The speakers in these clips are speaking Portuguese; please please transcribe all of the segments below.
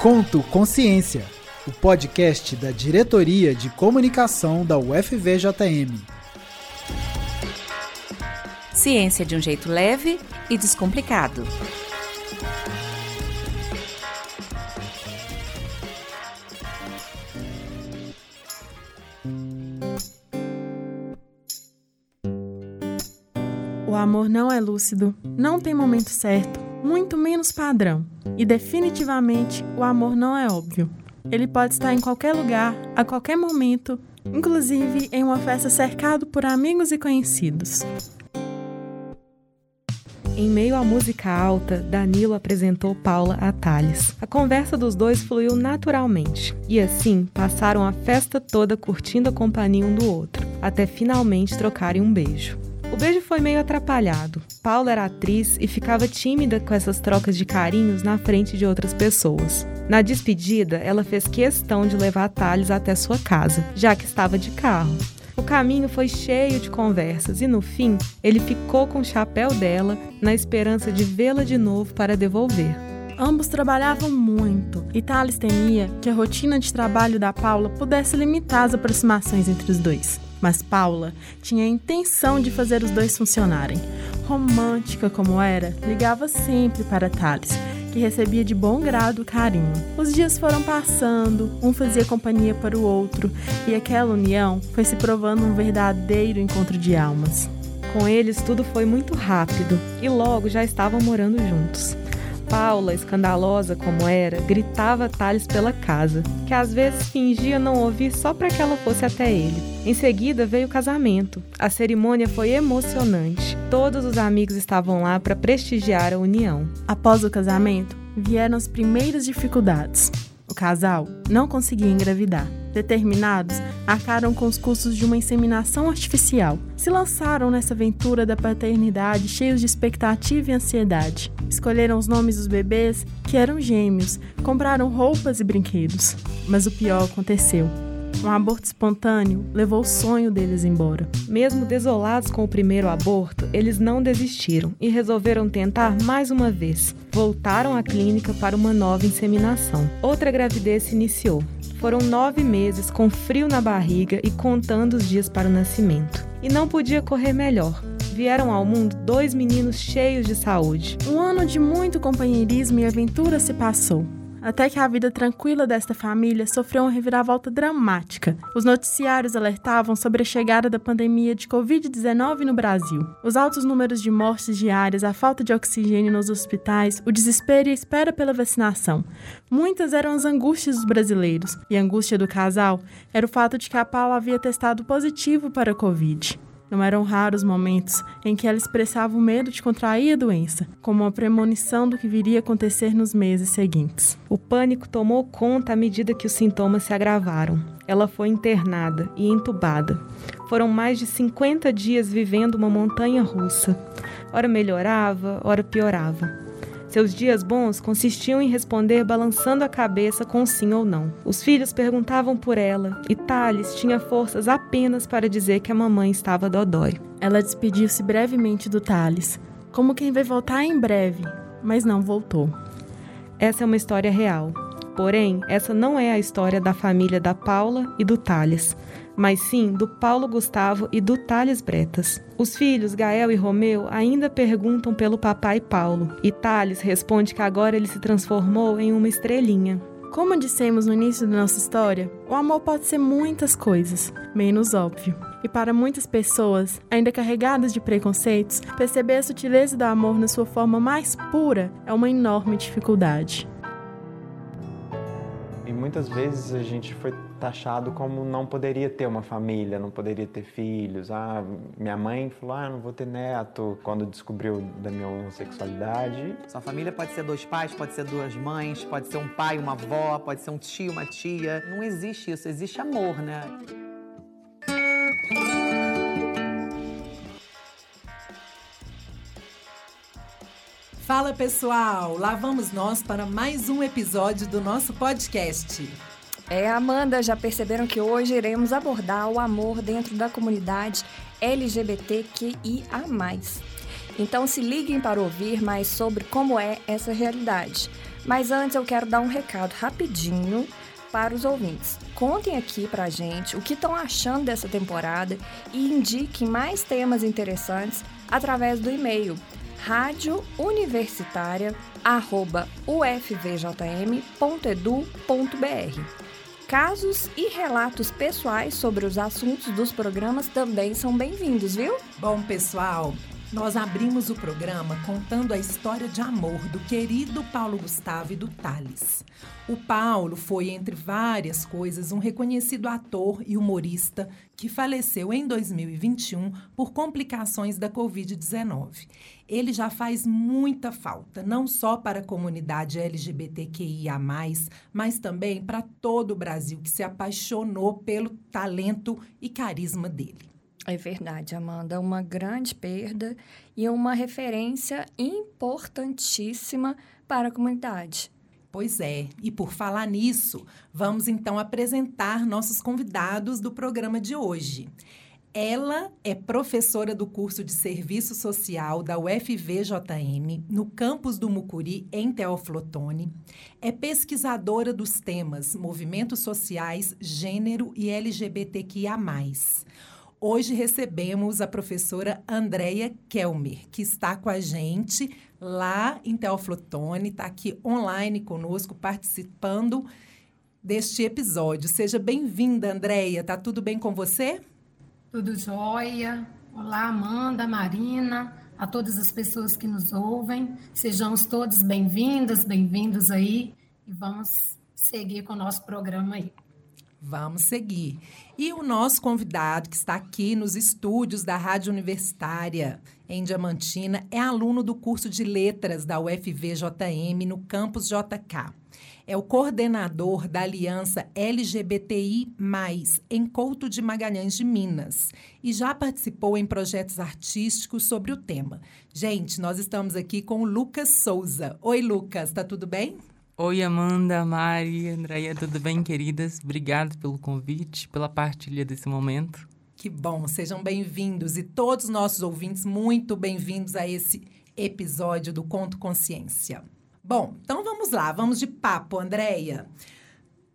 Conto Consciência, o podcast da Diretoria de Comunicação da UFVJM. Ciência de um jeito leve e descomplicado. O amor não é lúcido, não tem momento certo, muito menos padrão. E definitivamente o amor não é óbvio. Ele pode estar em qualquer lugar, a qualquer momento, inclusive em uma festa cercado por amigos e conhecidos. Em meio à música alta, Danilo apresentou Paula a Thales. A conversa dos dois fluiu naturalmente, e assim passaram a festa toda curtindo a companhia um do outro, até finalmente trocarem um beijo. O beijo foi meio atrapalhado. Paula era atriz e ficava tímida com essas trocas de carinhos na frente de outras pessoas. Na despedida, ela fez questão de levar Thales até sua casa, já que estava de carro. O caminho foi cheio de conversas e no fim ele ficou com o chapéu dela na esperança de vê-la de novo para devolver. Ambos trabalhavam muito e Thales temia que a rotina de trabalho da Paula pudesse limitar as aproximações entre os dois. Mas Paula tinha a intenção de fazer os dois funcionarem. Romântica como era, ligava sempre para Thales que recebia de bom grado carinho. Os dias foram passando, um fazia companhia para o outro, e aquela união foi se provando um verdadeiro encontro de almas. Com eles tudo foi muito rápido e logo já estavam morando juntos. Paula, escandalosa como era, gritava Thales pela casa, que às vezes fingia não ouvir só para que ela fosse até ele. Em seguida veio o casamento. A cerimônia foi emocionante. Todos os amigos estavam lá para prestigiar a união. Após o casamento, vieram as primeiras dificuldades. O casal não conseguia engravidar. Determinados, arcaram com os custos de uma inseminação artificial. Se lançaram nessa aventura da paternidade cheios de expectativa e ansiedade. Escolheram os nomes dos bebês, que eram gêmeos, compraram roupas e brinquedos. Mas o pior aconteceu. Um aborto espontâneo levou o sonho deles embora. Mesmo desolados com o primeiro aborto, eles não desistiram e resolveram tentar mais uma vez. Voltaram à clínica para uma nova inseminação. Outra gravidez se iniciou. Foram nove meses com frio na barriga e contando os dias para o nascimento. E não podia correr melhor. Vieram ao mundo dois meninos cheios de saúde. Um ano de muito companheirismo e aventura se passou até que a vida tranquila desta família sofreu uma reviravolta dramática. Os noticiários alertavam sobre a chegada da pandemia de Covid-19 no Brasil. Os altos números de mortes diárias, a falta de oxigênio nos hospitais, o desespero e a espera pela vacinação. Muitas eram as angústias dos brasileiros, e a angústia do casal era o fato de que a Paula havia testado positivo para a Covid. Não eram raros momentos em que ela expressava o medo de contrair a doença, como uma premonição do que viria a acontecer nos meses seguintes. O pânico tomou conta à medida que os sintomas se agravaram. Ela foi internada e entubada. Foram mais de 50 dias vivendo uma montanha russa. Ora melhorava, ora piorava. Seus dias bons consistiam em responder balançando a cabeça com sim ou não. Os filhos perguntavam por ela e Thales tinha forças apenas para dizer que a mamãe estava dodói. Ela despediu-se brevemente do Thales, como quem vai voltar em breve, mas não voltou. Essa é uma história real. Porém, essa não é a história da família da Paula e do Thales mas sim do Paulo Gustavo e do Thales Bretas. Os filhos Gael e Romeu ainda perguntam pelo papai Paulo, e Thales responde que agora ele se transformou em uma estrelinha. Como dissemos no início da nossa história, o amor pode ser muitas coisas, menos óbvio. E para muitas pessoas, ainda carregadas de preconceitos, perceber a sutileza do amor na sua forma mais pura é uma enorme dificuldade. E muitas vezes a gente foi taxado como não poderia ter uma família, não poderia ter filhos. Ah, minha mãe falou: "Ah, não vou ter neto" quando descobriu da minha homossexualidade. Sua família pode ser dois pais, pode ser duas mães, pode ser um pai, uma avó, pode ser um tio, uma tia. Não existe isso, existe amor, né? Fala pessoal, lá vamos nós para mais um episódio do nosso podcast. É, Amanda, já perceberam que hoje iremos abordar o amor dentro da comunidade LGBTQIA. Então se liguem para ouvir mais sobre como é essa realidade. Mas antes eu quero dar um recado rapidinho para os ouvintes. Contem aqui pra gente o que estão achando dessa temporada e indiquem mais temas interessantes através do e-mail radiouniversitaria@ufvjm.edu.br. Casos e relatos pessoais sobre os assuntos dos programas também são bem-vindos, viu? Bom, pessoal, nós abrimos o programa contando a história de amor do querido Paulo Gustavo e do Thales. O Paulo foi, entre várias coisas, um reconhecido ator e humorista que faleceu em 2021 por complicações da Covid-19. Ele já faz muita falta, não só para a comunidade LGBTQIA, mas também para todo o Brasil que se apaixonou pelo talento e carisma dele. É verdade, Amanda. Uma grande perda e uma referência importantíssima para a comunidade. Pois é, e por falar nisso, vamos então apresentar nossos convidados do programa de hoje. Ela é professora do curso de Serviço Social da UFVJM, no campus do Mucuri, em Teoflotone. É pesquisadora dos temas movimentos sociais, gênero e LGBTQIA. Hoje recebemos a professora Andréia Kelmer, que está com a gente lá em Teoflotone, está aqui online conosco, participando deste episódio. Seja bem-vinda, Andréia. Tá tudo bem com você? Tudo jóia. Olá, Amanda, Marina, a todas as pessoas que nos ouvem. Sejamos todos bem-vindas, bem-vindos aí e vamos seguir com o nosso programa aí. Vamos seguir. E o nosso convidado, que está aqui nos estúdios da Rádio Universitária em Diamantina, é aluno do curso de Letras da UFVJM no campus JK. É o coordenador da Aliança LGBTI, em Couto de Magalhães de Minas, e já participou em projetos artísticos sobre o tema. Gente, nós estamos aqui com o Lucas Souza. Oi, Lucas, tá tudo bem? Oi, Amanda, Mari, Andréia, tudo bem, queridas? Obrigado pelo convite, pela partilha desse momento. Que bom, sejam bem-vindos e todos os nossos ouvintes muito bem-vindos a esse episódio do Conto Consciência. Bom, então vamos lá, vamos de papo, Andréia.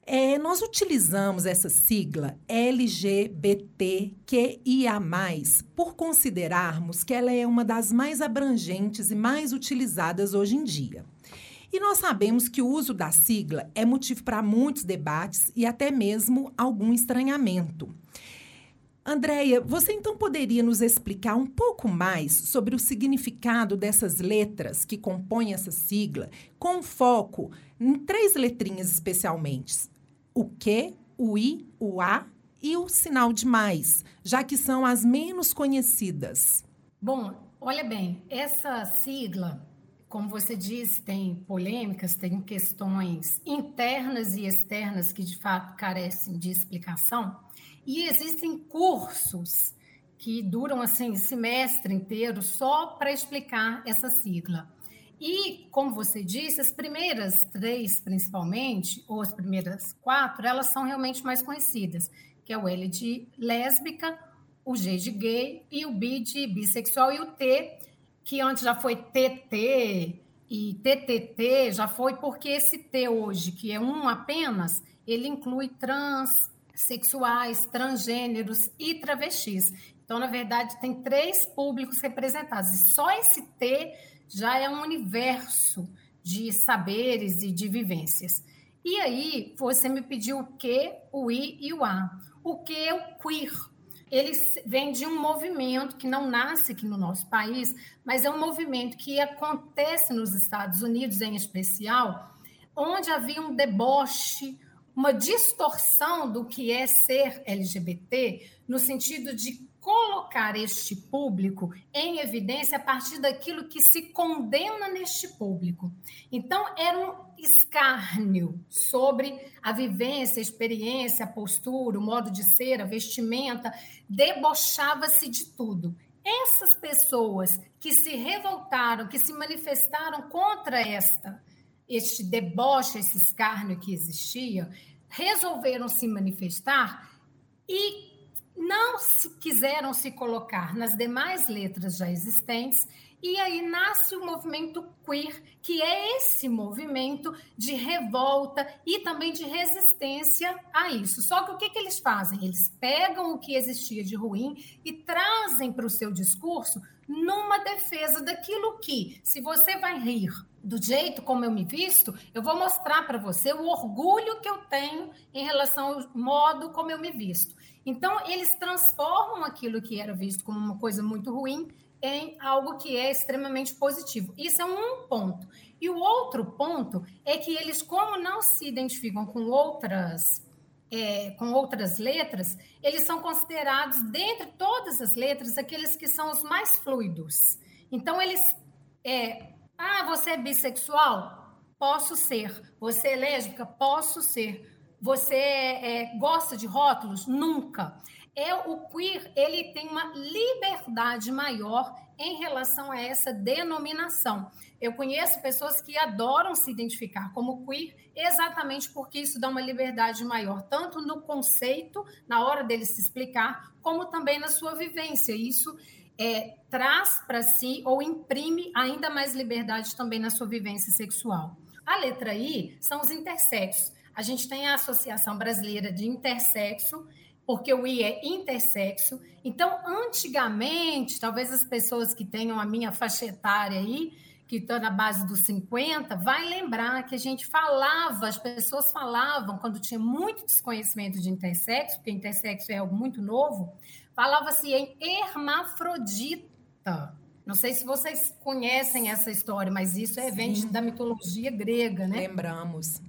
É, nós utilizamos essa sigla LGBTQIA, por considerarmos que ela é uma das mais abrangentes e mais utilizadas hoje em dia. E nós sabemos que o uso da sigla é motivo para muitos debates e até mesmo algum estranhamento. Andréia, você então poderia nos explicar um pouco mais sobre o significado dessas letras que compõem essa sigla, com foco em três letrinhas especialmente: o Q, o I, o A e o sinal de mais, já que são as menos conhecidas? Bom, olha bem, essa sigla como você disse, tem polêmicas, tem questões internas e externas que de fato carecem de explicação, e existem cursos que duram assim semestre inteiro só para explicar essa sigla. E, como você disse, as primeiras três, principalmente, ou as primeiras quatro, elas são realmente mais conhecidas, que é o L de lésbica, o G de gay e o B de bissexual e o T que antes já foi TT e TTT, já foi porque esse T hoje, que é um apenas, ele inclui trans, sexuais, transgêneros e travestis. Então, na verdade, tem três públicos representados. E só esse T já é um universo de saberes e de vivências. E aí, você me pediu o Q, o I e o A. O que é o queer, ele vem de um movimento que não nasce aqui no nosso país, mas é um movimento que acontece nos Estados Unidos, em especial, onde havia um deboche, uma distorção do que é ser LGBT, no sentido de colocar este público em evidência a partir daquilo que se condena neste público. Então, era um escárnio sobre a vivência, a experiência, a postura, o modo de ser, a vestimenta, debochava-se de tudo. Essas pessoas que se revoltaram, que se manifestaram contra esta este deboche, esse escárnio que existia, resolveram se manifestar e não se, quiseram se colocar nas demais letras já existentes e aí nasce o movimento queer, que é esse movimento de revolta e também de resistência a isso. Só que o que, que eles fazem? Eles pegam o que existia de ruim e trazem para o seu discurso numa defesa daquilo que, se você vai rir do jeito como eu me visto, eu vou mostrar para você o orgulho que eu tenho em relação ao modo como eu me visto. Então, eles transformam aquilo que era visto como uma coisa muito ruim em algo que é extremamente positivo. Isso é um ponto. E o outro ponto é que eles, como não se identificam com outras é, com outras letras, eles são considerados, dentre todas as letras, aqueles que são os mais fluidos. Então, eles. É, ah, você é bissexual? Posso ser. Você é lésbica? Posso ser. Você é, gosta de rótulos? Nunca é o queer, ele tem uma liberdade maior em relação a essa denominação. Eu conheço pessoas que adoram se identificar como queer exatamente porque isso dá uma liberdade maior, tanto no conceito, na hora dele se explicar, como também na sua vivência. Isso é, traz para si ou imprime ainda mais liberdade também na sua vivência sexual. A letra I são os intersexos. A gente tem a Associação Brasileira de Intersexo, porque o I é intersexo. Então, antigamente, talvez as pessoas que tenham a minha faixa etária aí, que estão na base dos 50, vai lembrar que a gente falava, as pessoas falavam, quando tinha muito desconhecimento de intersexo, porque intersexo é algo muito novo, falava-se em hermafrodita. Não sei se vocês conhecem essa história, mas isso é, vem da mitologia grega, né? Lembramos.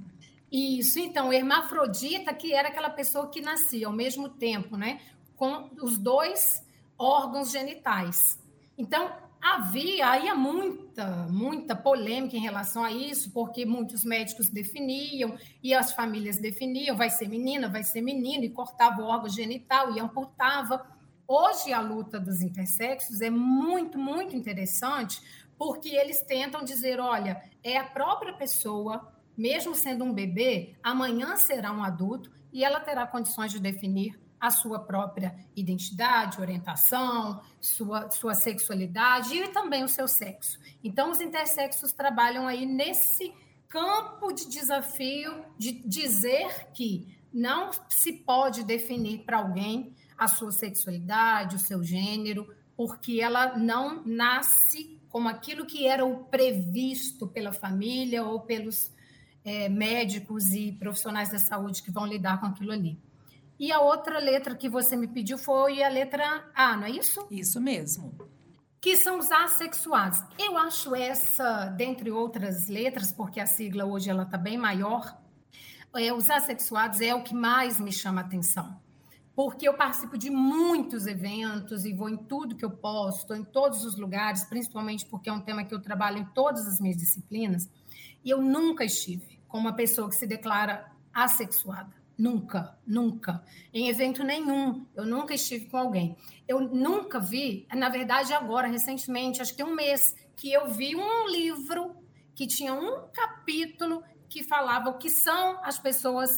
Isso, então, hermafrodita, que era aquela pessoa que nascia ao mesmo tempo, né? Com os dois órgãos genitais. Então, havia aí muita, muita polêmica em relação a isso, porque muitos médicos definiam e as famílias definiam, vai ser menina, vai ser menino, e cortava o órgão genital e amputava. Hoje a luta dos intersexos é muito, muito interessante, porque eles tentam dizer, olha, é a própria pessoa mesmo sendo um bebê, amanhã será um adulto e ela terá condições de definir a sua própria identidade, orientação, sua, sua sexualidade e também o seu sexo. Então, os intersexos trabalham aí nesse campo de desafio de dizer que não se pode definir para alguém a sua sexualidade, o seu gênero, porque ela não nasce como aquilo que era o previsto pela família ou pelos é, médicos e profissionais da saúde que vão lidar com aquilo ali. E a outra letra que você me pediu foi a letra A, não é isso? Isso mesmo. Que são os assexuados. Eu acho essa, dentre outras letras, porque a sigla hoje ela está bem maior, é, os assexuados é o que mais me chama a atenção. Porque eu participo de muitos eventos e vou em tudo que eu posso, estou em todos os lugares, principalmente porque é um tema que eu trabalho em todas as minhas disciplinas, e eu nunca estive com uma pessoa que se declara assexuada. Nunca, nunca. Em evento nenhum, eu nunca estive com alguém. Eu nunca vi, na verdade, agora, recentemente, acho que um mês, que eu vi um livro que tinha um capítulo que falava o que são as pessoas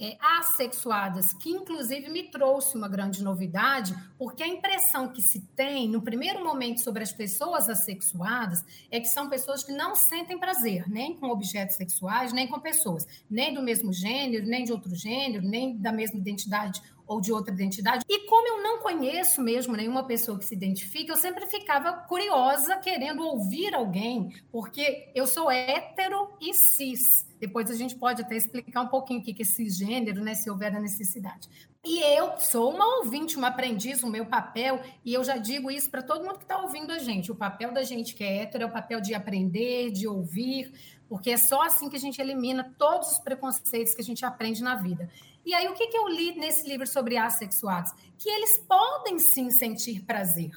é, assexuadas, que inclusive me trouxe uma grande novidade, porque a impressão que se tem no primeiro momento sobre as pessoas assexuadas é que são pessoas que não sentem prazer, nem com objetos sexuais, nem com pessoas, nem do mesmo gênero, nem de outro gênero, nem da mesma identidade ou de outra identidade. E como eu não conheço mesmo nenhuma pessoa que se identifique, eu sempre ficava curiosa, querendo ouvir alguém, porque eu sou hétero e cis. Depois a gente pode até explicar um pouquinho o que é cisgênero, né, se houver a necessidade. E eu sou uma ouvinte, uma aprendiz, o meu papel, e eu já digo isso para todo mundo que está ouvindo a gente: o papel da gente que é hétero é o papel de aprender, de ouvir, porque é só assim que a gente elimina todos os preconceitos que a gente aprende na vida. E aí, o que, que eu li nesse livro sobre assexuados? Que eles podem sim sentir prazer.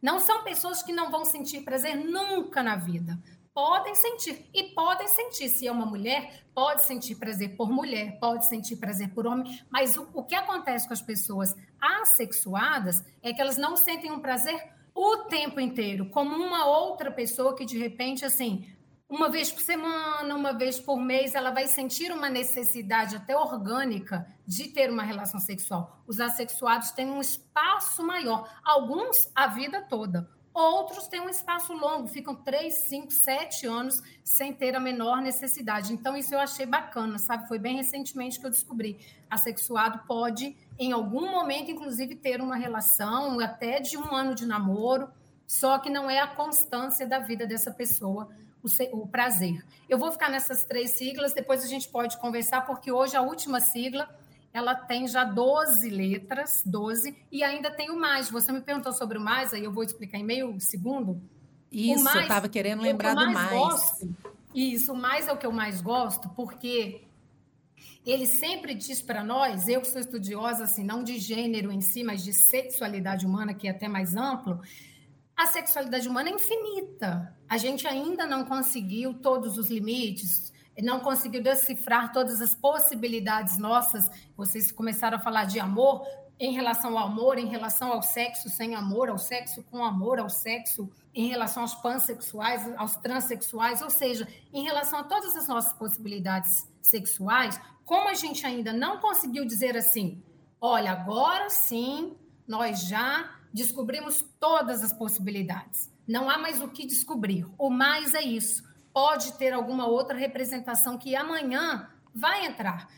Não são pessoas que não vão sentir prazer nunca na vida podem sentir. E podem sentir. Se é uma mulher, pode sentir prazer por mulher, pode sentir prazer por homem. Mas o, o que acontece com as pessoas assexuadas é que elas não sentem um prazer o tempo inteiro, como uma outra pessoa que de repente, assim, uma vez por semana, uma vez por mês, ela vai sentir uma necessidade até orgânica de ter uma relação sexual. Os assexuados têm um espaço maior, alguns a vida toda, outros têm um espaço longo, ficam três, cinco, sete anos sem ter a menor necessidade. Então, isso eu achei bacana, sabe? Foi bem recentemente que eu descobri. Assexuado pode, em algum momento, inclusive, ter uma relação até de um ano de namoro, só que não é a constância da vida dessa pessoa o prazer. Eu vou ficar nessas três siglas, depois a gente pode conversar, porque hoje a última sigla ela tem já 12 letras, 12, e ainda tem o mais. Você me perguntou sobre o mais, aí eu vou explicar em meio segundo. Isso, mais, eu estava querendo lembrar mais do mais. Gosto, isso, o mais é o que eu mais gosto, porque ele sempre diz para nós, eu que sou estudiosa, assim, não de gênero em si, mas de sexualidade humana, que é até mais amplo, a sexualidade humana é infinita. A gente ainda não conseguiu todos os limites, não conseguiu decifrar todas as possibilidades nossas. Vocês começaram a falar de amor em relação ao amor, em relação ao sexo sem amor, ao sexo com amor, ao sexo em relação aos pansexuais, aos transexuais, ou seja, em relação a todas as nossas possibilidades sexuais, como a gente ainda não conseguiu dizer assim, olha, agora sim, nós já descobrimos todas as possibilidades. Não há mais o que descobrir. O mais é isso. Pode ter alguma outra representação que amanhã vai entrar.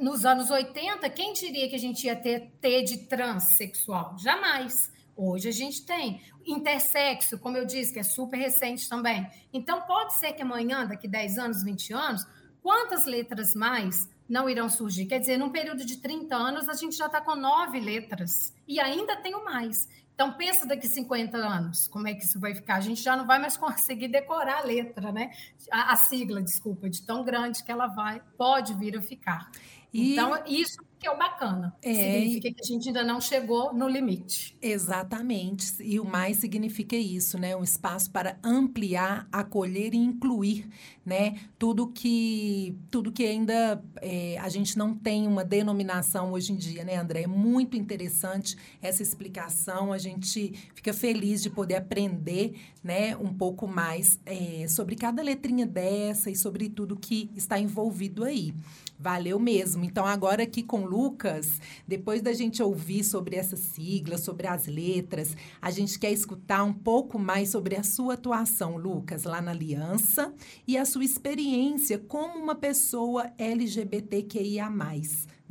Nos anos 80, quem diria que a gente ia ter T de transexual? Jamais. Hoje a gente tem. Intersexo, como eu disse, que é super recente também. Então, pode ser que amanhã, daqui 10 anos, 20 anos, quantas letras mais não irão surgir. Quer dizer, num período de 30 anos, a gente já está com nove letras e ainda tenho mais. Então, pensa daqui 50 anos, como é que isso vai ficar? A gente já não vai mais conseguir decorar a letra, né? A, a sigla, desculpa, de tão grande que ela vai, pode vir a ficar. E... Então, isso que é o bacana. É, significa que a gente ainda não chegou no limite. Exatamente. E o mais significa isso, né? Um espaço para ampliar, acolher e incluir, né? Tudo que, tudo que ainda é, a gente não tem uma denominação hoje em dia, né, André? É muito interessante essa explicação. A gente fica feliz de poder aprender, né, um pouco mais é, sobre cada letrinha dessa e sobre tudo que está envolvido aí. Valeu mesmo. Então, agora aqui com o Lucas, depois da gente ouvir sobre essa sigla, sobre as letras, a gente quer escutar um pouco mais sobre a sua atuação, Lucas, lá na Aliança e a sua experiência como uma pessoa LGBTQIA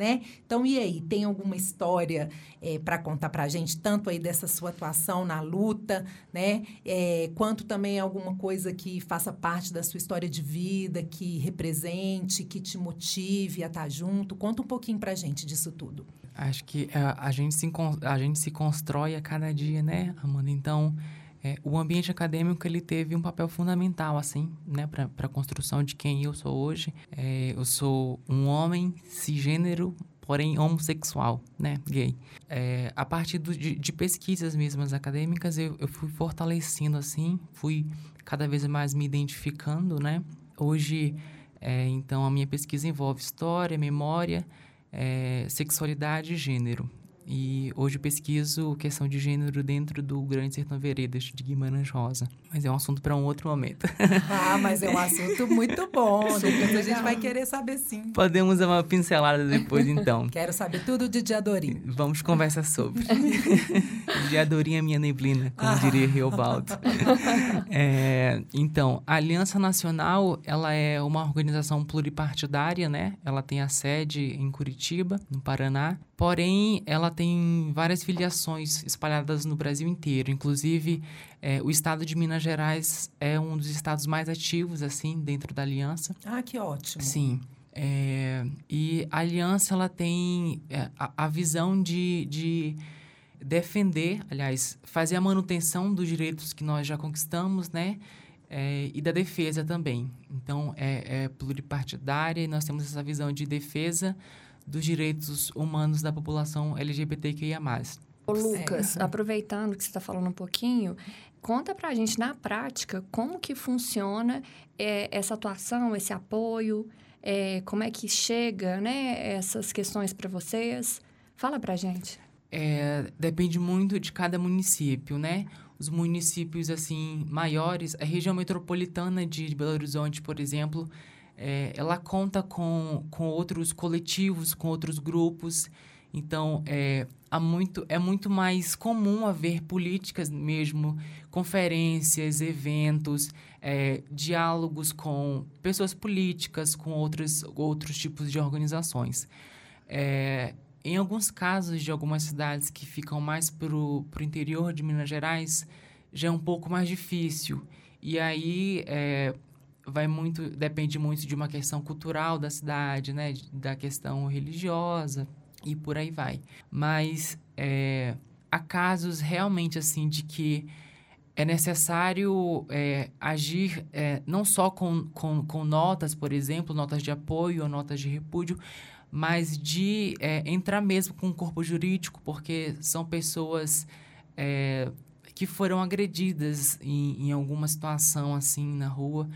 né? Então, e aí, tem alguma história é, para contar para a gente, tanto aí dessa sua atuação na luta, né? É, quanto também alguma coisa que faça parte da sua história de vida, que represente, que te motive a estar tá junto? Conta um pouquinho para a gente disso tudo. Acho que a, é, a, gente se, a gente se constrói a cada dia, né, Amanda? Então, é, o ambiente acadêmico ele teve um papel fundamental assim né para a construção de quem eu sou hoje. É, eu sou um homem cisgênero porém homossexual né gay. É, a partir do, de, de, pesquisas mesmas acadêmicas eu, eu fui fortalecendo assim fui cada vez mais me identificando né. Hoje é, então a minha pesquisa envolve história memória é, sexualidade e gênero e hoje pesquiso questão de gênero dentro do Grande Sertão Veredas de Guimarães Rosa. Mas é um assunto para um outro momento. Ah, mas é um assunto muito bom. Depois a gente vai querer saber sim. Podemos dar uma pincelada depois, então. Quero saber tudo de Diadorim. Vamos conversar sobre. Diadorim é minha neblina, como ah. diria Riobaldo. É, então, a Aliança Nacional, ela é uma organização pluripartidária, né? Ela tem a sede em Curitiba, no Paraná. Porém, ela tem várias filiações espalhadas no Brasil inteiro. Inclusive, é, o estado de Minas Gerais é um dos estados mais ativos, assim, dentro da aliança. Ah, que ótimo. Sim. É, e a aliança, ela tem é, a, a visão de, de defender, aliás, fazer a manutenção dos direitos que nós já conquistamos, né? É, e da defesa também. Então, é, é pluripartidária e nós temos essa visão de defesa dos direitos humanos da população LGBTQIA+. Ô, Lucas, é. aproveitando que você está falando um pouquinho, conta para a gente na prática como que funciona é, essa atuação, esse apoio, é, como é que chega, né, essas questões para vocês. Fala para a gente. É, depende muito de cada município, né? os municípios assim maiores, a região metropolitana de Belo Horizonte, por exemplo, é, ela conta com, com outros coletivos, com outros grupos. Então, é, há muito, é muito mais comum haver políticas mesmo, conferências, eventos, é, diálogos com pessoas políticas, com outros, outros tipos de organizações. É, em alguns casos de algumas cidades que ficam mais para o interior de Minas Gerais, já é um pouco mais difícil. E aí, é, vai muito depende muito de uma questão cultural da cidade, né, da questão religiosa e por aí vai. Mas é, há casos realmente assim de que é necessário é, agir é, não só com, com, com, notas, por exemplo, notas de apoio ou notas de repúdio, mas de é, entrar mesmo com o corpo jurídico, porque são pessoas é, que foram agredidas em, em alguma situação assim na rua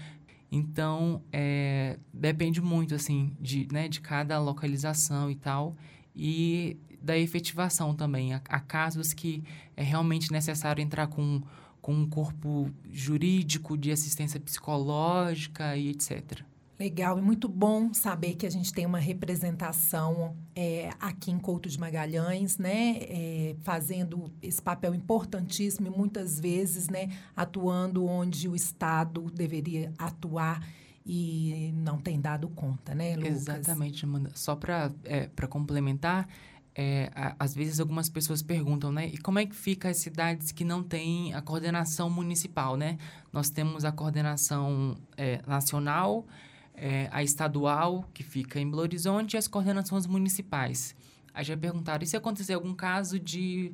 então, é, depende muito, assim, de, né, de cada localização e tal, e da efetivação também. Há, há casos que é realmente necessário entrar com, com um corpo jurídico, de assistência psicológica e etc. Legal, e muito bom saber que a gente tem uma representação é, aqui em Couto de Magalhães, né, é, fazendo esse papel importantíssimo e muitas vezes, né, atuando onde o Estado deveria atuar e não tem dado conta, né, Lucas? Exatamente, Amanda. Só para é, complementar, é, às vezes algumas pessoas perguntam, né? E como é que fica as cidades que não têm a coordenação municipal, né? Nós temos a coordenação é, nacional, é, a estadual, que fica em Belo Horizonte, e as coordenações municipais. Aí já perguntaram, e se acontecer algum caso de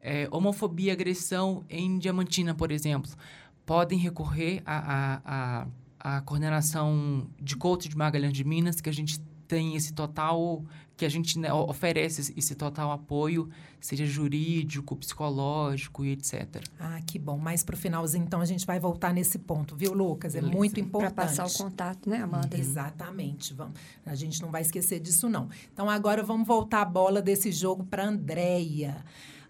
é, homofobia, agressão em Diamantina, por exemplo? Podem recorrer à, à, à, coordenação de Couto de Magalhães de Minas, que a gente tem esse total, que a gente né, oferece esse total apoio, seja jurídico, psicológico e etc. Ah, que bom. Mais para o finalzinho, então, a gente vai voltar nesse ponto, viu, Lucas? É Beleza. muito importante. Para passar o contato, né, Amanda? Exatamente. Vamos. A gente não vai esquecer disso, não. Então, agora vamos voltar a bola desse jogo para a Andréia.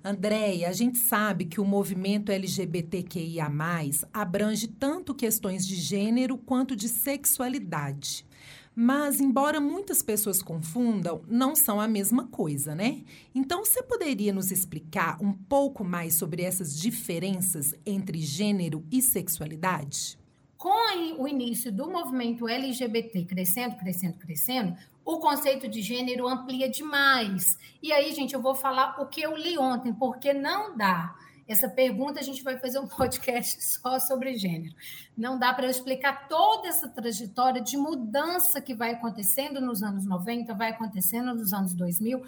Andréia, a gente sabe que o movimento LGBTQIA+, abrange tanto questões de gênero quanto de sexualidade. Mas, embora muitas pessoas confundam, não são a mesma coisa, né? Então, você poderia nos explicar um pouco mais sobre essas diferenças entre gênero e sexualidade? Com o início do movimento LGBT crescendo, crescendo, crescendo, o conceito de gênero amplia demais. E aí, gente, eu vou falar o que eu li ontem, porque não dá essa pergunta a gente vai fazer um podcast só sobre gênero. Não dá para eu explicar toda essa trajetória de mudança que vai acontecendo nos anos 90, vai acontecendo nos anos 2000,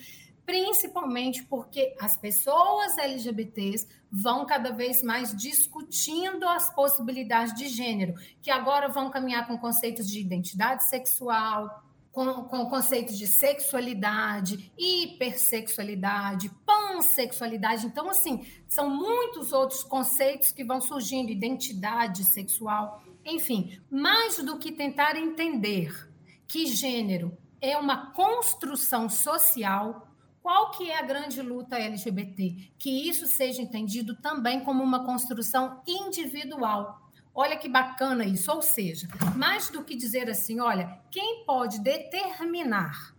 principalmente porque as pessoas LGBTs vão cada vez mais discutindo as possibilidades de gênero, que agora vão caminhar com conceitos de identidade sexual, com, com conceitos de sexualidade, hipersexualidade, pansexualidade. Então, assim, são muitos outros conceitos que vão surgindo, identidade sexual, enfim, mais do que tentar entender que gênero é uma construção social, qual que é a grande luta LGBT? Que isso seja entendido também como uma construção individual, Olha que bacana isso. Ou seja, mais do que dizer assim, olha, quem pode determinar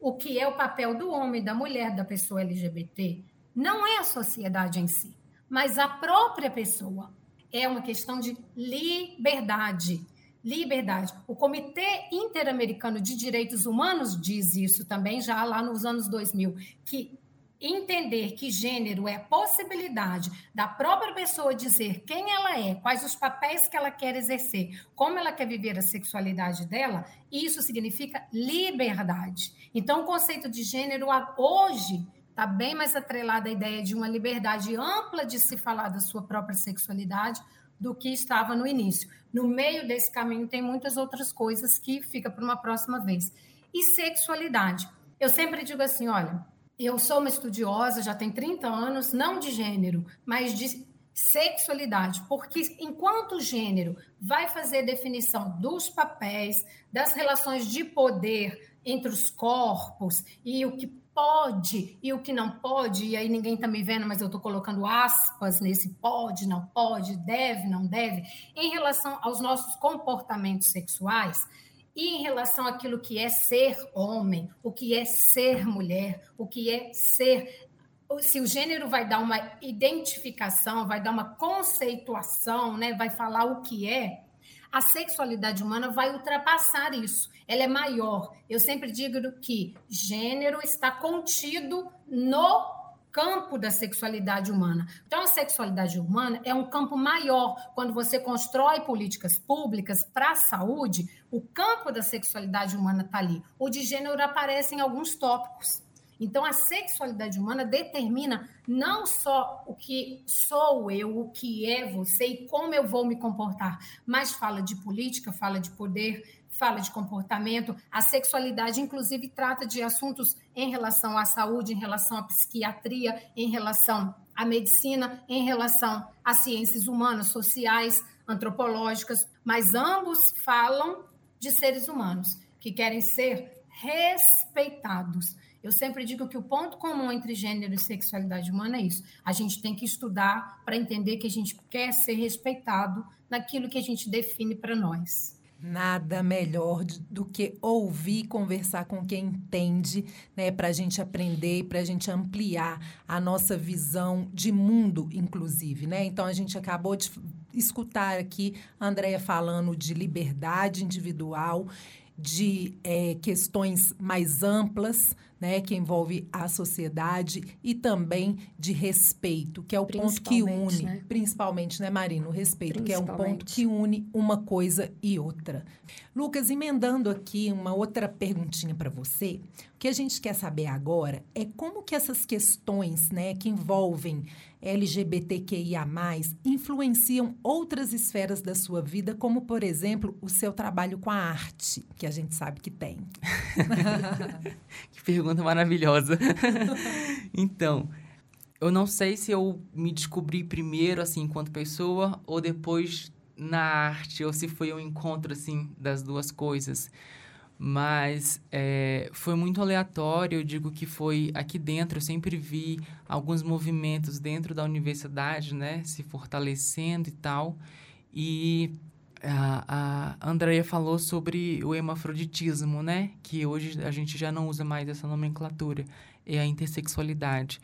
o que é o papel do homem, da mulher, da pessoa LGBT, não é a sociedade em si, mas a própria pessoa. É uma questão de liberdade. Liberdade. O Comitê Interamericano de Direitos Humanos diz isso também, já lá nos anos 2000, que entender que gênero é a possibilidade da própria pessoa dizer quem ela é, quais os papéis que ela quer exercer, como ela quer viver a sexualidade dela, isso significa liberdade. Então, o conceito de gênero hoje está bem mais atrelado à ideia de uma liberdade ampla de se falar da sua própria sexualidade do que estava no início. No meio desse caminho tem muitas outras coisas que fica para uma próxima vez. E sexualidade. Eu sempre digo assim, olha, eu sou uma estudiosa, já tem 30 anos, não de gênero, mas de sexualidade, porque enquanto gênero vai fazer definição dos papéis, das relações de poder entre os corpos e o que pode e o que não pode, e aí ninguém está me vendo, mas eu estou colocando aspas nesse pode, não pode, deve, não deve, em relação aos nossos comportamentos sexuais e em relação àquilo que é ser homem, o que é ser mulher, o que é ser. Se o gênero vai dar uma identificação, vai dar uma conceituação, né, vai falar o que é, a sexualidade humana vai ultrapassar isso. Ela é maior. Eu sempre digo que gênero está contido no campo da sexualidade humana. Então, a sexualidade humana é um campo maior. Quando você constrói políticas públicas para a saúde, o campo da sexualidade humana está ali. O de gênero aparece em alguns tópicos. Então, a sexualidade humana determina não só o que sou eu, o que é você e como eu vou me comportar, mas fala de política, fala de poder, fala de comportamento. A sexualidade, inclusive, trata de assuntos em relação à saúde, em relação à psiquiatria, em relação à medicina, em relação às ciências humanas, sociais, antropológicas, mas ambos falam de seres humanos que querem ser respeitados. Eu sempre digo que o ponto comum entre gênero e sexualidade humana é isso. A gente tem que estudar para entender que a gente quer ser respeitado naquilo que a gente define para nós. Nada melhor do que ouvir conversar com quem entende, né, para a gente aprender para a gente ampliar a nossa visão de mundo, inclusive. Né? Então, a gente acabou de escutar aqui a Andrea falando de liberdade individual, de é, questões mais amplas né, que envolve a sociedade e também de respeito, que é o ponto que une, né? principalmente, né, Marina, o respeito, que é um ponto que une uma coisa e outra. Lucas, emendando aqui uma outra perguntinha para você, o que a gente quer saber agora é como que essas questões, né, que envolvem LGBTQIA+, influenciam outras esferas da sua vida, como, por exemplo, o seu trabalho com a arte, que a gente sabe que tem. que pergunta maravilhosa. então, eu não sei se eu me descobri primeiro, assim, enquanto pessoa, ou depois na arte, ou se foi um encontro, assim, das duas coisas. Mas é, foi muito aleatório, eu digo que foi aqui dentro, eu sempre vi alguns movimentos dentro da universidade, né, se fortalecendo e tal. E a, a Andrea falou sobre o hemafroditismo, né, que hoje a gente já não usa mais essa nomenclatura, é a intersexualidade.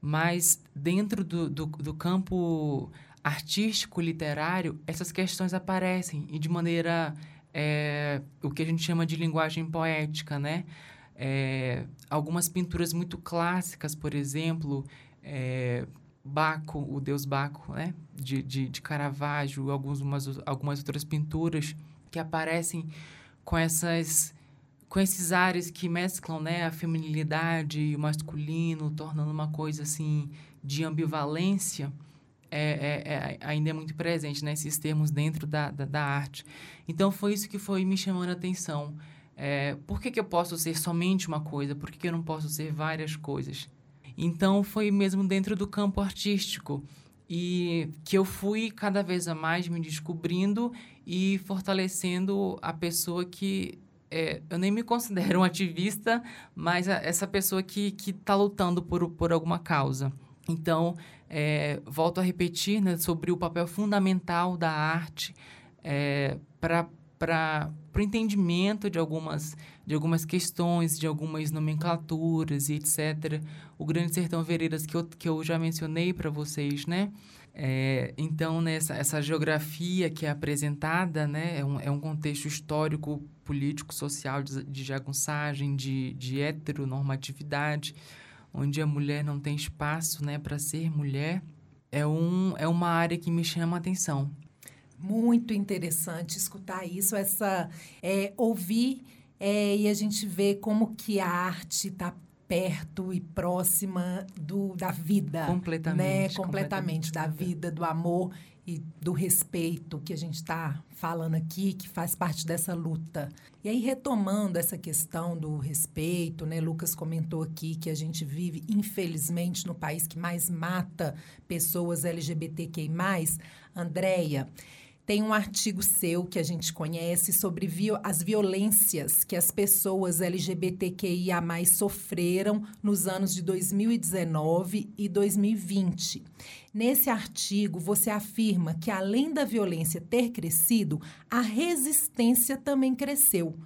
Mas dentro do, do, do campo artístico, literário, essas questões aparecem e de maneira é, o que a gente chama de linguagem poética, né? É, algumas pinturas muito clássicas, por exemplo, é, Baco, o deus Baco, né? De, de, de Caravaggio, algumas, algumas outras pinturas que aparecem com essas com esses ares que mesclam né, a feminilidade e o masculino, tornando uma coisa assim de ambivalência é, é, é, ainda é muito presente, né? Termos dentro da, da, da, arte. Então, foi isso que foi me chamando a atenção. É, por que, que eu posso ser somente uma coisa? Por que, que eu não posso ser várias coisas? Então, foi mesmo dentro do campo artístico. E que eu fui cada vez a mais me descobrindo e fortalecendo a pessoa que é, eu nem me considero um ativista, mas a, essa pessoa que está lutando por, por alguma causa. Então, é, volto a repetir né, sobre o papel fundamental da arte é, para o entendimento de algumas, de algumas questões, de algumas nomenclaturas e etc. O Grande Sertão Vereiras, que eu, que eu já mencionei para vocês, né? É, então, nessa essa geografia que é apresentada né, é, um, é um contexto histórico, político, social de, de jagunçagem, de, de heteronormatividade, onde a mulher não tem espaço né, para ser mulher, é, um, é uma área que me chama a atenção. Muito interessante escutar isso, essa é, ouvir é, e a gente ver como que a arte está perto e próxima do, da vida. Completamente. Né? Completamente, completamente da vida, do amor e do respeito que a gente está falando aqui, que faz parte dessa luta. E aí, retomando essa questão do respeito, né? Lucas comentou aqui que a gente vive, infelizmente, no país que mais mata pessoas LGBTQI. Andréia, Tem um artigo seu que a gente conhece sobre viol as violências que as pessoas LGBTQIA sofreram nos anos de 2019 e 2020. Nesse artigo, você afirma que, além da violência ter crescido, a resistência também cresceu.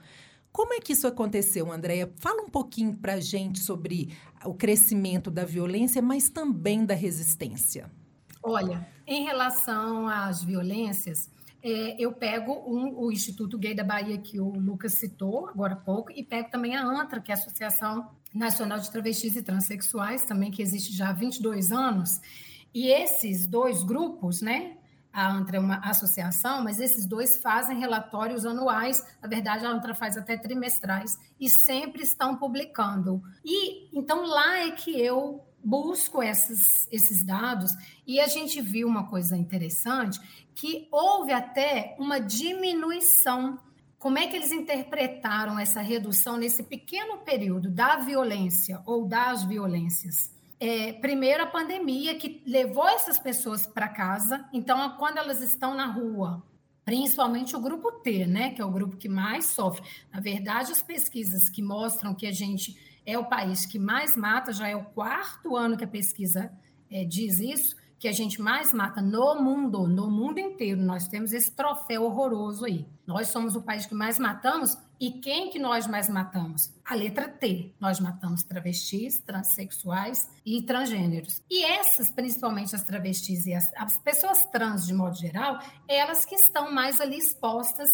Como é que isso aconteceu, Andréia? Fala um pouquinho para a gente sobre o crescimento da violência, mas também da resistência. Olha, em relação às violências, é, eu pego um, o Instituto Gay da Bahia, que o Lucas citou agora há pouco, e pego também a ANTRA, que é a Associação Nacional de Travestis e Transsexuais, também que existe já há 22 anos. E esses dois grupos, né? A ANTRA é uma associação, mas esses dois fazem relatórios anuais. Na verdade, a ANTRA faz até trimestrais e sempre estão publicando. E então lá é que eu busco esses, esses dados e a gente viu uma coisa interessante que houve até uma diminuição. Como é que eles interpretaram essa redução nesse pequeno período da violência ou das violências? É, primeiro, a pandemia que levou essas pessoas para casa. Então, quando elas estão na rua, principalmente o grupo T, né, que é o grupo que mais sofre. Na verdade, as pesquisas que mostram que a gente é o país que mais mata, já é o quarto ano que a pesquisa é, diz isso, que a gente mais mata no mundo, no mundo inteiro. Nós temos esse troféu horroroso aí. Nós somos o país que mais matamos e quem que nós mais matamos? A letra T. Nós matamos travestis, transexuais e transgêneros. E essas, principalmente as travestis e as, as pessoas trans de modo geral, elas que estão mais ali expostas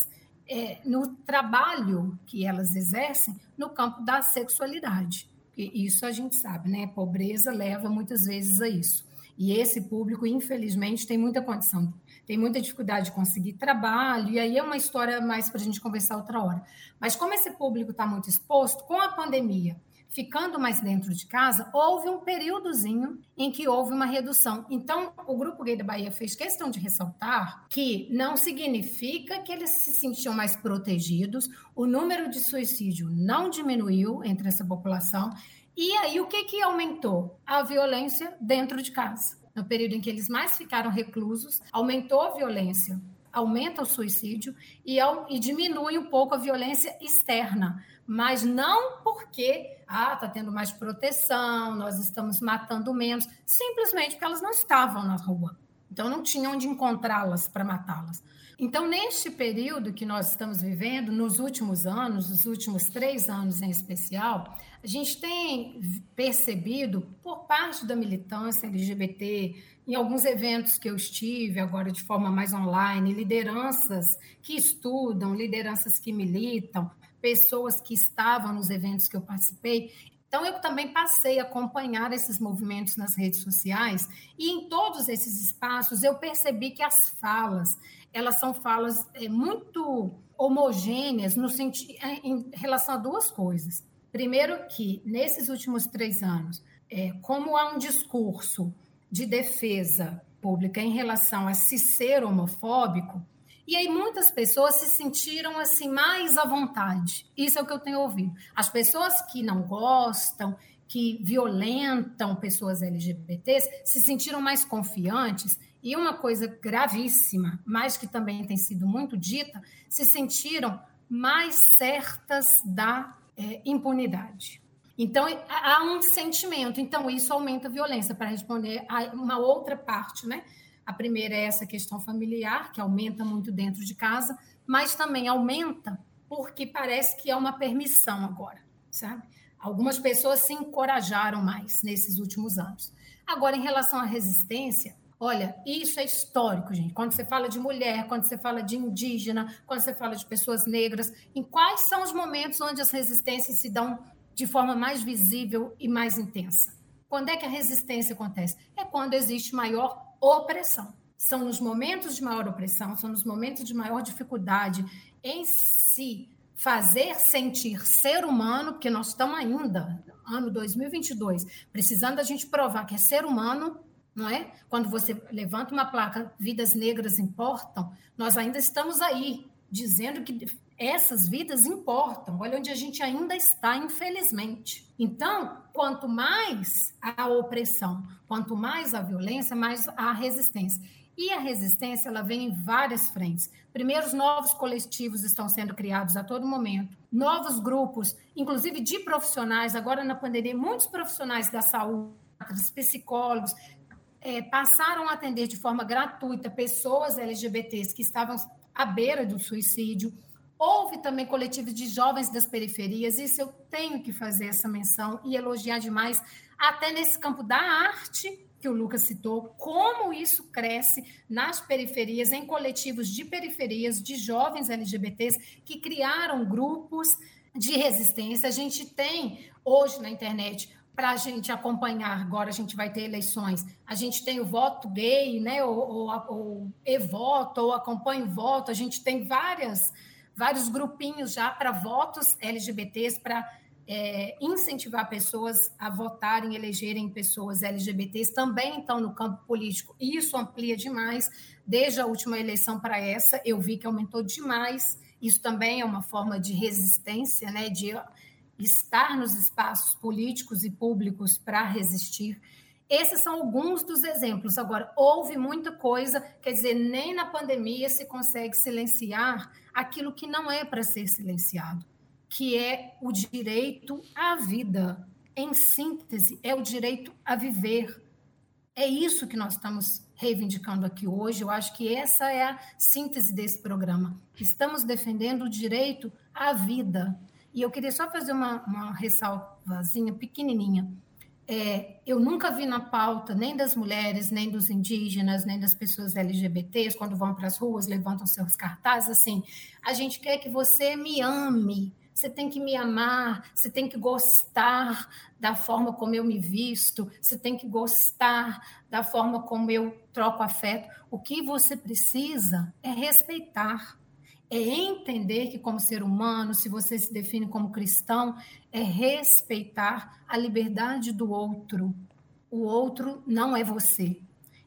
é, no trabalho que elas exercem no campo da sexualidade. E isso a gente sabe, né? Pobreza leva muitas vezes a isso. E esse público, infelizmente, tem muita condição, tem muita dificuldade de conseguir trabalho, e aí é uma história mais para a gente conversar outra hora. Mas como esse público está muito exposto, com a pandemia, ficando mais dentro de casa, houve um períodozinho em que houve uma redução. Então, o Grupo Gay da Bahia fez questão de ressaltar que não significa que eles se sentiam mais protegidos, o número de suicídio não diminuiu entre essa população. E aí, o que, que aumentou? A violência dentro de casa. No período em que eles mais ficaram reclusos, aumentou a violência aumenta o suicídio e, e, diminui um pouco a violência externa, mas não porque ah, está tendo mais proteção, nós estamos matando menos, simplesmente porque elas não estavam na rua. Então não tinham onde encontrá-las para matá-las. Então, neste período que nós estamos vivendo, nos últimos anos, nos últimos três anos em especial, a gente tem percebido, por parte da militância LGBT, em alguns eventos que eu estive, agora de forma mais online, lideranças que estudam, lideranças que militam, pessoas que estavam nos eventos que eu participei. Então, eu também passei a acompanhar esses movimentos nas redes sociais e em todos esses espaços eu percebi que as falas, elas são falas é, muito homogêneas no sentido, é, em relação a duas coisas. Primeiro que, nesses últimos três anos, é, como há um discurso de defesa pública em relação a se ser homofóbico, e aí muitas pessoas se sentiram assim mais à vontade. Isso é o que eu tenho ouvido. As pessoas que não gostam, que violentam pessoas LGBTs, se sentiram mais confiantes. E uma coisa gravíssima, mas que também tem sido muito dita, se sentiram mais certas da é, impunidade. Então, há um sentimento. Então, isso aumenta a violência. Para responder a uma outra parte, né? A primeira é essa questão familiar, que aumenta muito dentro de casa, mas também aumenta porque parece que é uma permissão agora, sabe? Algumas pessoas se encorajaram mais nesses últimos anos. Agora, em relação à resistência, olha, isso é histórico, gente. Quando você fala de mulher, quando você fala de indígena, quando você fala de pessoas negras, em quais são os momentos onde as resistências se dão de forma mais visível e mais intensa. Quando é que a resistência acontece? É quando existe maior opressão. São nos momentos de maior opressão, são nos momentos de maior dificuldade em se fazer sentir ser humano, porque nós estamos ainda, ano 2022, precisando a gente provar que é ser humano, não é? Quando você levanta uma placa, vidas negras importam, nós ainda estamos aí, dizendo que essas vidas importam. Olha onde a gente ainda está, infelizmente. Então, quanto mais a opressão, quanto mais a violência, mais a resistência. E a resistência ela vem em várias frentes. Primeiro, os novos coletivos estão sendo criados a todo momento, novos grupos, inclusive de profissionais. Agora, na pandemia, muitos profissionais da saúde, psicólogos, é, passaram a atender de forma gratuita pessoas LGBTs que estavam à beira do suicídio. Houve também coletivos de jovens das periferias, isso eu tenho que fazer essa menção e elogiar demais, até nesse campo da arte que o Lucas citou, como isso cresce nas periferias, em coletivos de periferias, de jovens LGBTs que criaram grupos de resistência. A gente tem hoje na internet para a gente acompanhar. Agora a gente vai ter eleições. A gente tem o voto gay, né? Ou, ou, ou e-voto, ou acompanha o voto. A gente tem várias, vários grupinhos já para votos LGBTs, para é, incentivar pessoas a votarem, elegerem pessoas LGBTs também estão no campo político. Isso amplia demais. Desde a última eleição para essa, eu vi que aumentou demais. Isso também é uma forma de resistência, né, de estar nos espaços políticos e públicos para resistir. Esses são alguns dos exemplos. Agora, houve muita coisa, quer dizer, nem na pandemia se consegue silenciar aquilo que não é para ser silenciado que é o direito à vida. Em síntese, é o direito a viver. É isso que nós estamos reivindicando aqui hoje. Eu acho que essa é a síntese desse programa. Estamos defendendo o direito à vida. E eu queria só fazer uma, uma ressalvazinha pequenininha. É, eu nunca vi na pauta nem das mulheres, nem dos indígenas, nem das pessoas LGBTs, quando vão para as ruas, levantam seus cartazes, assim, a gente quer que você me ame, você tem que me amar, você tem que gostar da forma como eu me visto, você tem que gostar da forma como eu troco afeto. O que você precisa é respeitar, é entender que, como ser humano, se você se define como cristão, é respeitar a liberdade do outro. O outro não é você.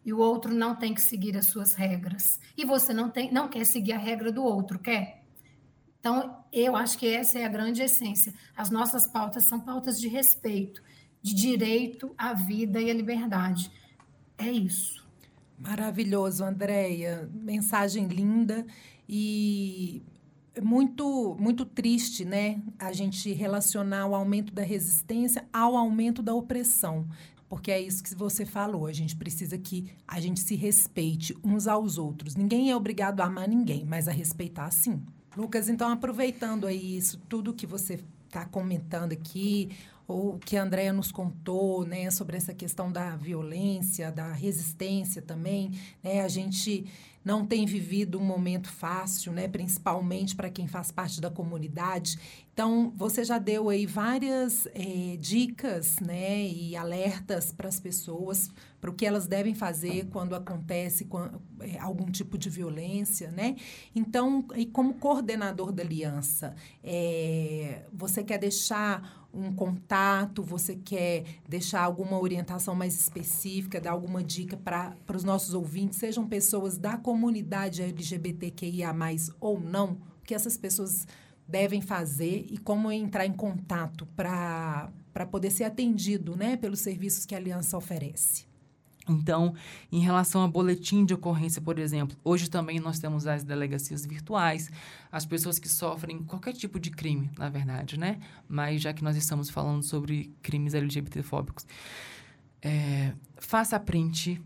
E o outro não tem que seguir as suas regras. E você não, tem, não quer seguir a regra do outro, quer? Então, eu acho que essa é a grande essência. As nossas pautas são pautas de respeito, de direito à vida e à liberdade. É isso. Maravilhoso, Andréia. Mensagem linda e muito muito triste, né? A gente relacionar o aumento da resistência ao aumento da opressão. Porque é isso que você falou, a gente precisa que a gente se respeite uns aos outros. Ninguém é obrigado a amar ninguém, mas a respeitar sim. Lucas, então aproveitando aí isso, tudo que você está comentando aqui, ou que a Andrea nos contou, né, sobre essa questão da violência, da resistência também, né, a gente não tem vivido um momento fácil, né, principalmente para quem faz parte da comunidade. Então, você já deu aí várias é, dicas, né, e alertas para as pessoas para o que elas devem fazer quando acontece é, algum tipo de violência, né? Então, e como coordenador da aliança, é, você quer deixar um contato, você quer deixar alguma orientação mais específica, dar alguma dica para os nossos ouvintes, sejam pessoas da comunidade LGBTQIA, ou não, o que essas pessoas devem fazer e como entrar em contato para poder ser atendido né, pelos serviços que a aliança oferece. Então, em relação a boletim de ocorrência, por exemplo, hoje também nós temos as delegacias virtuais, as pessoas que sofrem qualquer tipo de crime, na verdade, né? Mas já que nós estamos falando sobre crimes LGBTfóbicos, é, faça print,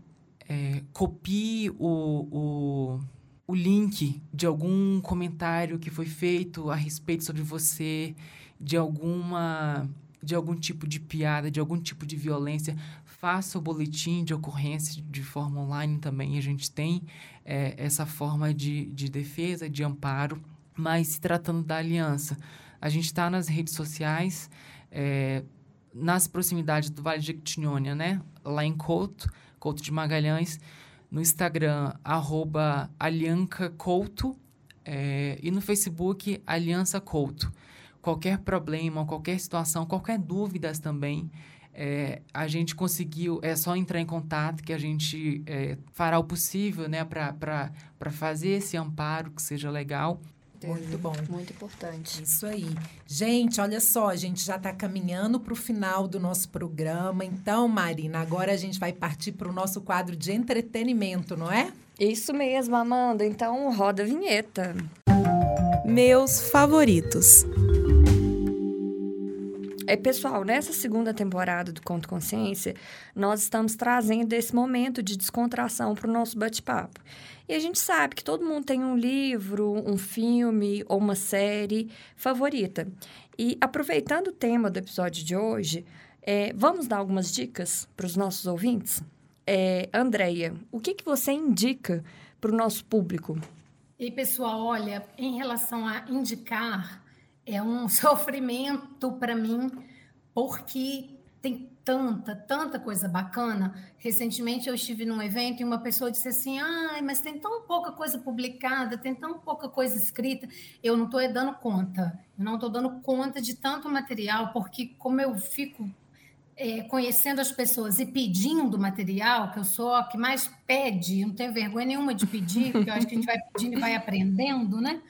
é, copie o, o, o link de algum comentário que foi feito a respeito sobre você, de alguma de algum tipo de piada, de algum tipo de violência, faça o boletim de ocorrência de forma online também. A gente tem é, essa forma de, de defesa, de amparo, mas se tratando da aliança, a gente está nas redes sociais, é, nas proximidades do Vale de Jequitinhonha, né? Lá em Couto, Couto de Magalhães, no Instagram, arroba é, e no Facebook, Aliança Couto. Qualquer problema, qualquer situação, qualquer dúvidas também, é, a gente conseguiu, é só entrar em contato que a gente é, fará o possível né, para fazer esse amparo que seja legal. Muito bom. Muito importante. Isso aí. Gente, olha só, a gente já está caminhando para o final do nosso programa. Então, Marina, agora a gente vai partir para o nosso quadro de entretenimento, não é? Isso mesmo, Amanda. Então, roda a vinheta. Meus favoritos. É, pessoal, nessa segunda temporada do Conto Consciência, nós estamos trazendo esse momento de descontração para o nosso bate-papo. E a gente sabe que todo mundo tem um livro, um filme ou uma série favorita. E aproveitando o tema do episódio de hoje, é, vamos dar algumas dicas para os nossos ouvintes? É, Andréia, o que, que você indica para o nosso público? E pessoal, olha, em relação a indicar, é um sofrimento para mim, porque tem tanta, tanta coisa bacana. Recentemente eu estive num evento e uma pessoa disse assim: ai, mas tem tão pouca coisa publicada, tem tão pouca coisa escrita. Eu não estou dando conta, eu não estou dando conta de tanto material, porque como eu fico é, conhecendo as pessoas e pedindo material, que eu sou a que mais pede, não tenho vergonha nenhuma de pedir, porque eu acho que a gente vai pedindo e vai aprendendo, né?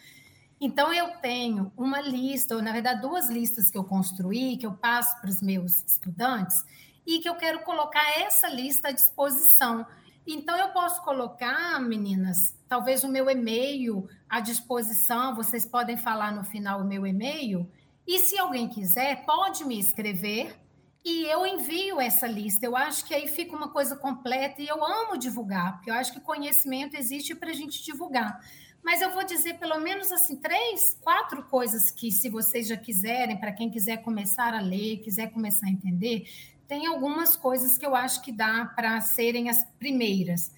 Então, eu tenho uma lista, ou na verdade, duas listas que eu construí, que eu passo para os meus estudantes, e que eu quero colocar essa lista à disposição. Então, eu posso colocar, meninas, talvez o meu e-mail à disposição, vocês podem falar no final o meu e-mail, e se alguém quiser, pode me escrever e eu envio essa lista. Eu acho que aí fica uma coisa completa e eu amo divulgar, porque eu acho que conhecimento existe para a gente divulgar. Mas eu vou dizer pelo menos assim três, quatro coisas que, se vocês já quiserem, para quem quiser começar a ler, quiser começar a entender, tem algumas coisas que eu acho que dá para serem as primeiras.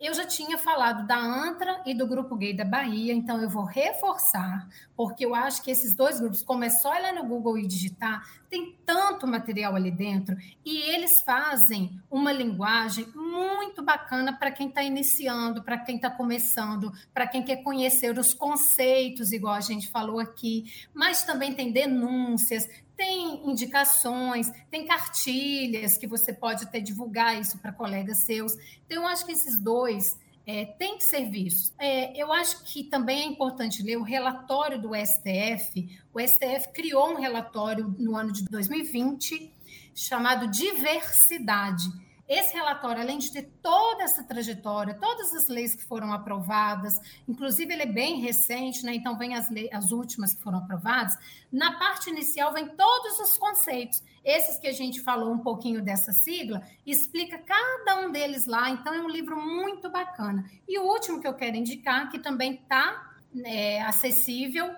Eu já tinha falado da ANTRA e do Grupo Gay da Bahia, então eu vou reforçar, porque eu acho que esses dois grupos, como é só ir lá no Google e digitar, tem tanto material ali dentro e eles fazem uma linguagem muito bacana para quem está iniciando, para quem está começando, para quem quer conhecer os conceitos, igual a gente falou aqui, mas também tem denúncias, tem indicações, tem cartilhas que você pode até divulgar isso para colegas seus. Então, eu acho que esses dois é, têm que ser vistos. É, eu acho que também é importante ler o relatório do STF. O STF criou um relatório no ano de 2020 chamado Diversidade esse relatório, além de ter toda essa trajetória, todas as leis que foram aprovadas, inclusive ele é bem recente, né? então vem as, leis, as últimas que foram aprovadas, na parte inicial vem todos os conceitos. Esses que a gente falou um pouquinho dessa sigla, explica cada um deles lá, então é um livro muito bacana. E o último que eu quero indicar, que também está é, acessível,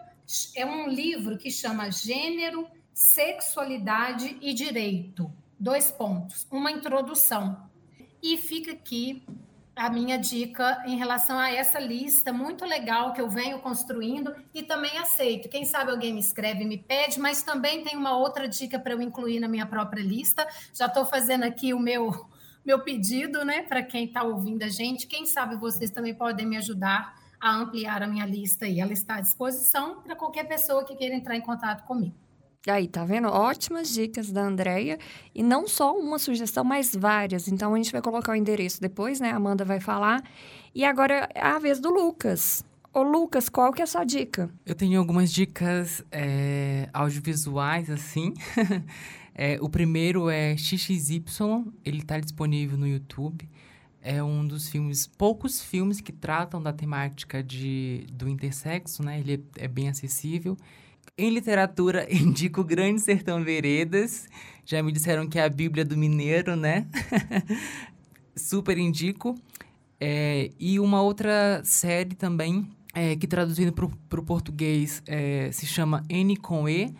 é um livro que chama Gênero, Sexualidade e Direito dois pontos, uma introdução. E fica aqui a minha dica em relação a essa lista muito legal que eu venho construindo e também aceito. Quem sabe alguém me escreve e me pede, mas também tem uma outra dica para eu incluir na minha própria lista. Já estou fazendo aqui o meu meu pedido, né, para quem está ouvindo a gente. Quem sabe vocês também podem me ajudar a ampliar a minha lista e ela está à disposição para qualquer pessoa que queira entrar em contato comigo. Aí, tá vendo? Ótimas dicas da Andrea E não só uma sugestão, mas várias. Então, a gente vai colocar o endereço depois, né? A Amanda vai falar. E agora é a vez do Lucas. Ô, Lucas, qual que é a sua dica? Eu tenho algumas dicas é, audiovisuais, assim. é, o primeiro é XXY. Ele está disponível no YouTube. É um dos filmes, poucos filmes que tratam da temática de, do intersexo, né? Ele é, é bem acessível. Em literatura, indico Grande Sertão Veredas. Já me disseram que é a Bíblia do Mineiro, né? Super indico. É, e uma outra série também, é, que traduzindo para o português é, se chama N com E.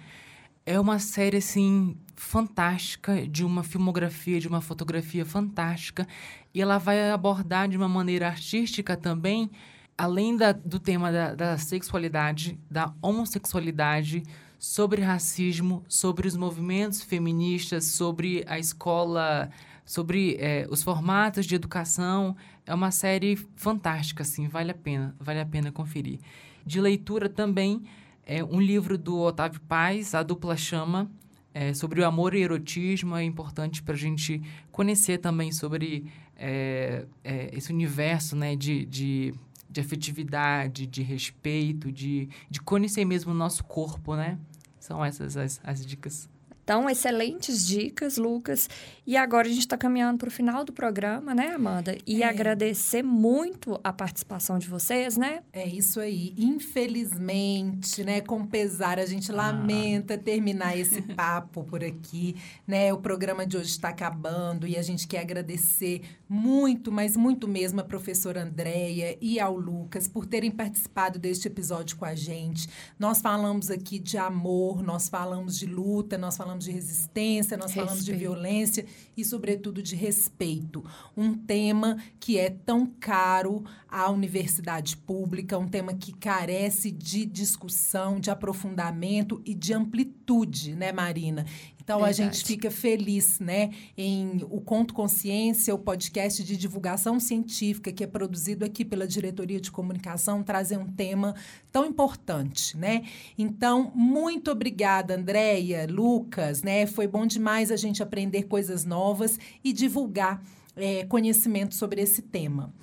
É uma série, assim, fantástica, de uma filmografia, de uma fotografia fantástica. E ela vai abordar de uma maneira artística também além da, do tema da, da sexualidade, da homossexualidade, sobre racismo, sobre os movimentos feministas, sobre a escola, sobre é, os formatos de educação. É uma série fantástica, assim, vale a pena, vale a pena conferir. De leitura também, é um livro do Otávio Paz, A Dupla Chama, é, sobre o amor e erotismo. É importante para a gente conhecer também sobre é, é, esse universo né, de, de de afetividade, de respeito, de, de conhecer mesmo o nosso corpo, né? São essas as, as dicas. Então, excelentes dicas, Lucas. E agora a gente está caminhando para o final do programa, né, Amanda? E é. agradecer muito a participação de vocês, né? É isso aí. Infelizmente, né, com pesar, a gente ah. lamenta terminar esse papo por aqui, né? O programa de hoje está acabando e a gente quer agradecer muito, mas muito mesmo a professora Andréia e ao Lucas por terem participado deste episódio com a gente. Nós falamos aqui de amor, nós falamos de luta, nós falamos de resistência, nós respeito. falamos de violência e, sobretudo, de respeito. Um tema que é tão caro à universidade pública, um tema que carece de discussão, de aprofundamento e de amplitude, né, Marina? Então Verdade. a gente fica feliz, né, em o Conto Consciência, o podcast de divulgação científica que é produzido aqui pela Diretoria de Comunicação, trazer um tema tão importante, né? Então, muito obrigada, Andréia, Lucas, né? Foi bom demais a gente aprender coisas novas e divulgar é, conhecimento sobre esse tema.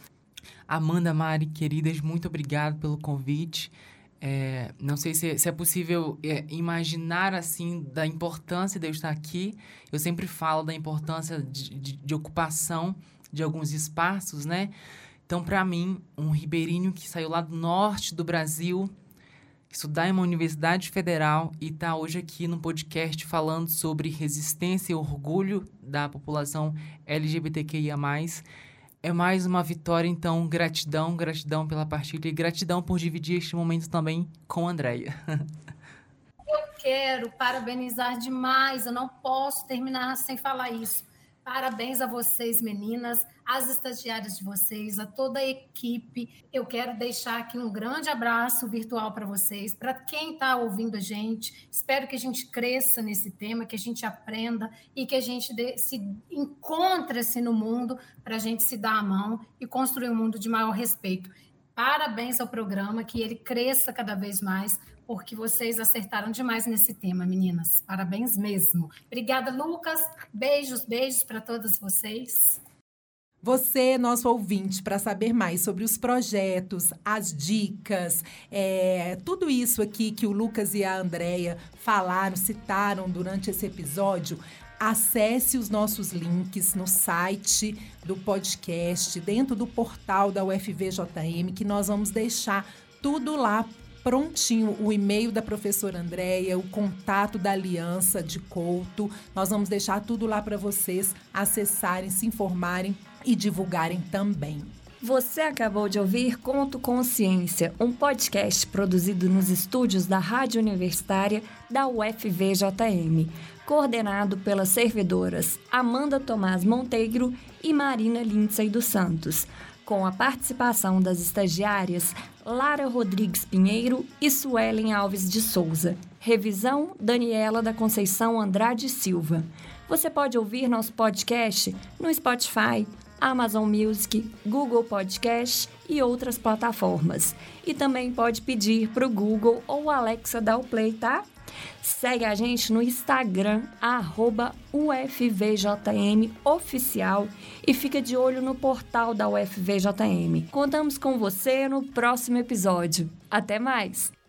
Amanda, Mari, queridas, muito obrigado pelo convite. É, não sei se, se é possível é, imaginar, assim, da importância de eu estar aqui. Eu sempre falo da importância de, de, de ocupação de alguns espaços, né? Então, para mim, um ribeirinho que saiu lá do norte do Brasil, estudar em uma universidade federal e está hoje aqui no podcast falando sobre resistência e orgulho da população LGBTQIA+, é mais uma vitória, então, gratidão, gratidão pela partilha e gratidão por dividir este momento também com a Andrea. Eu quero parabenizar demais, eu não posso terminar sem falar isso. Parabéns a vocês, meninas às estagiárias de vocês, a toda a equipe. Eu quero deixar aqui um grande abraço virtual para vocês, para quem está ouvindo a gente. Espero que a gente cresça nesse tema, que a gente aprenda e que a gente dê, se encontre-se no mundo para a gente se dar a mão e construir um mundo de maior respeito. Parabéns ao programa, que ele cresça cada vez mais, porque vocês acertaram demais nesse tema, meninas. Parabéns mesmo. Obrigada, Lucas. Beijos, beijos para todas vocês. Você, nosso ouvinte, para saber mais sobre os projetos, as dicas, é, tudo isso aqui que o Lucas e a Andrea falaram, citaram durante esse episódio, acesse os nossos links no site do podcast, dentro do portal da UFVJM, que nós vamos deixar tudo lá prontinho o e-mail da professora Andréia, o contato da Aliança de Couto. Nós vamos deixar tudo lá para vocês acessarem, se informarem e divulgarem também. Você acabou de ouvir Conto Consciência, um podcast produzido nos estúdios da Rádio Universitária da UFVJM, coordenado pelas servidoras Amanda Tomás Monteiro e Marina Lindsay dos Santos, com a participação das estagiárias Lara Rodrigues Pinheiro e Suelen Alves de Souza. Revisão Daniela da Conceição Andrade Silva. Você pode ouvir nosso podcast no Spotify, Amazon Music, Google Podcast e outras plataformas. E também pode pedir para o Google ou Alexa dar o play, tá? Segue a gente no Instagram, UFVJMOficial e fica de olho no portal da UFVJM. Contamos com você no próximo episódio. Até mais!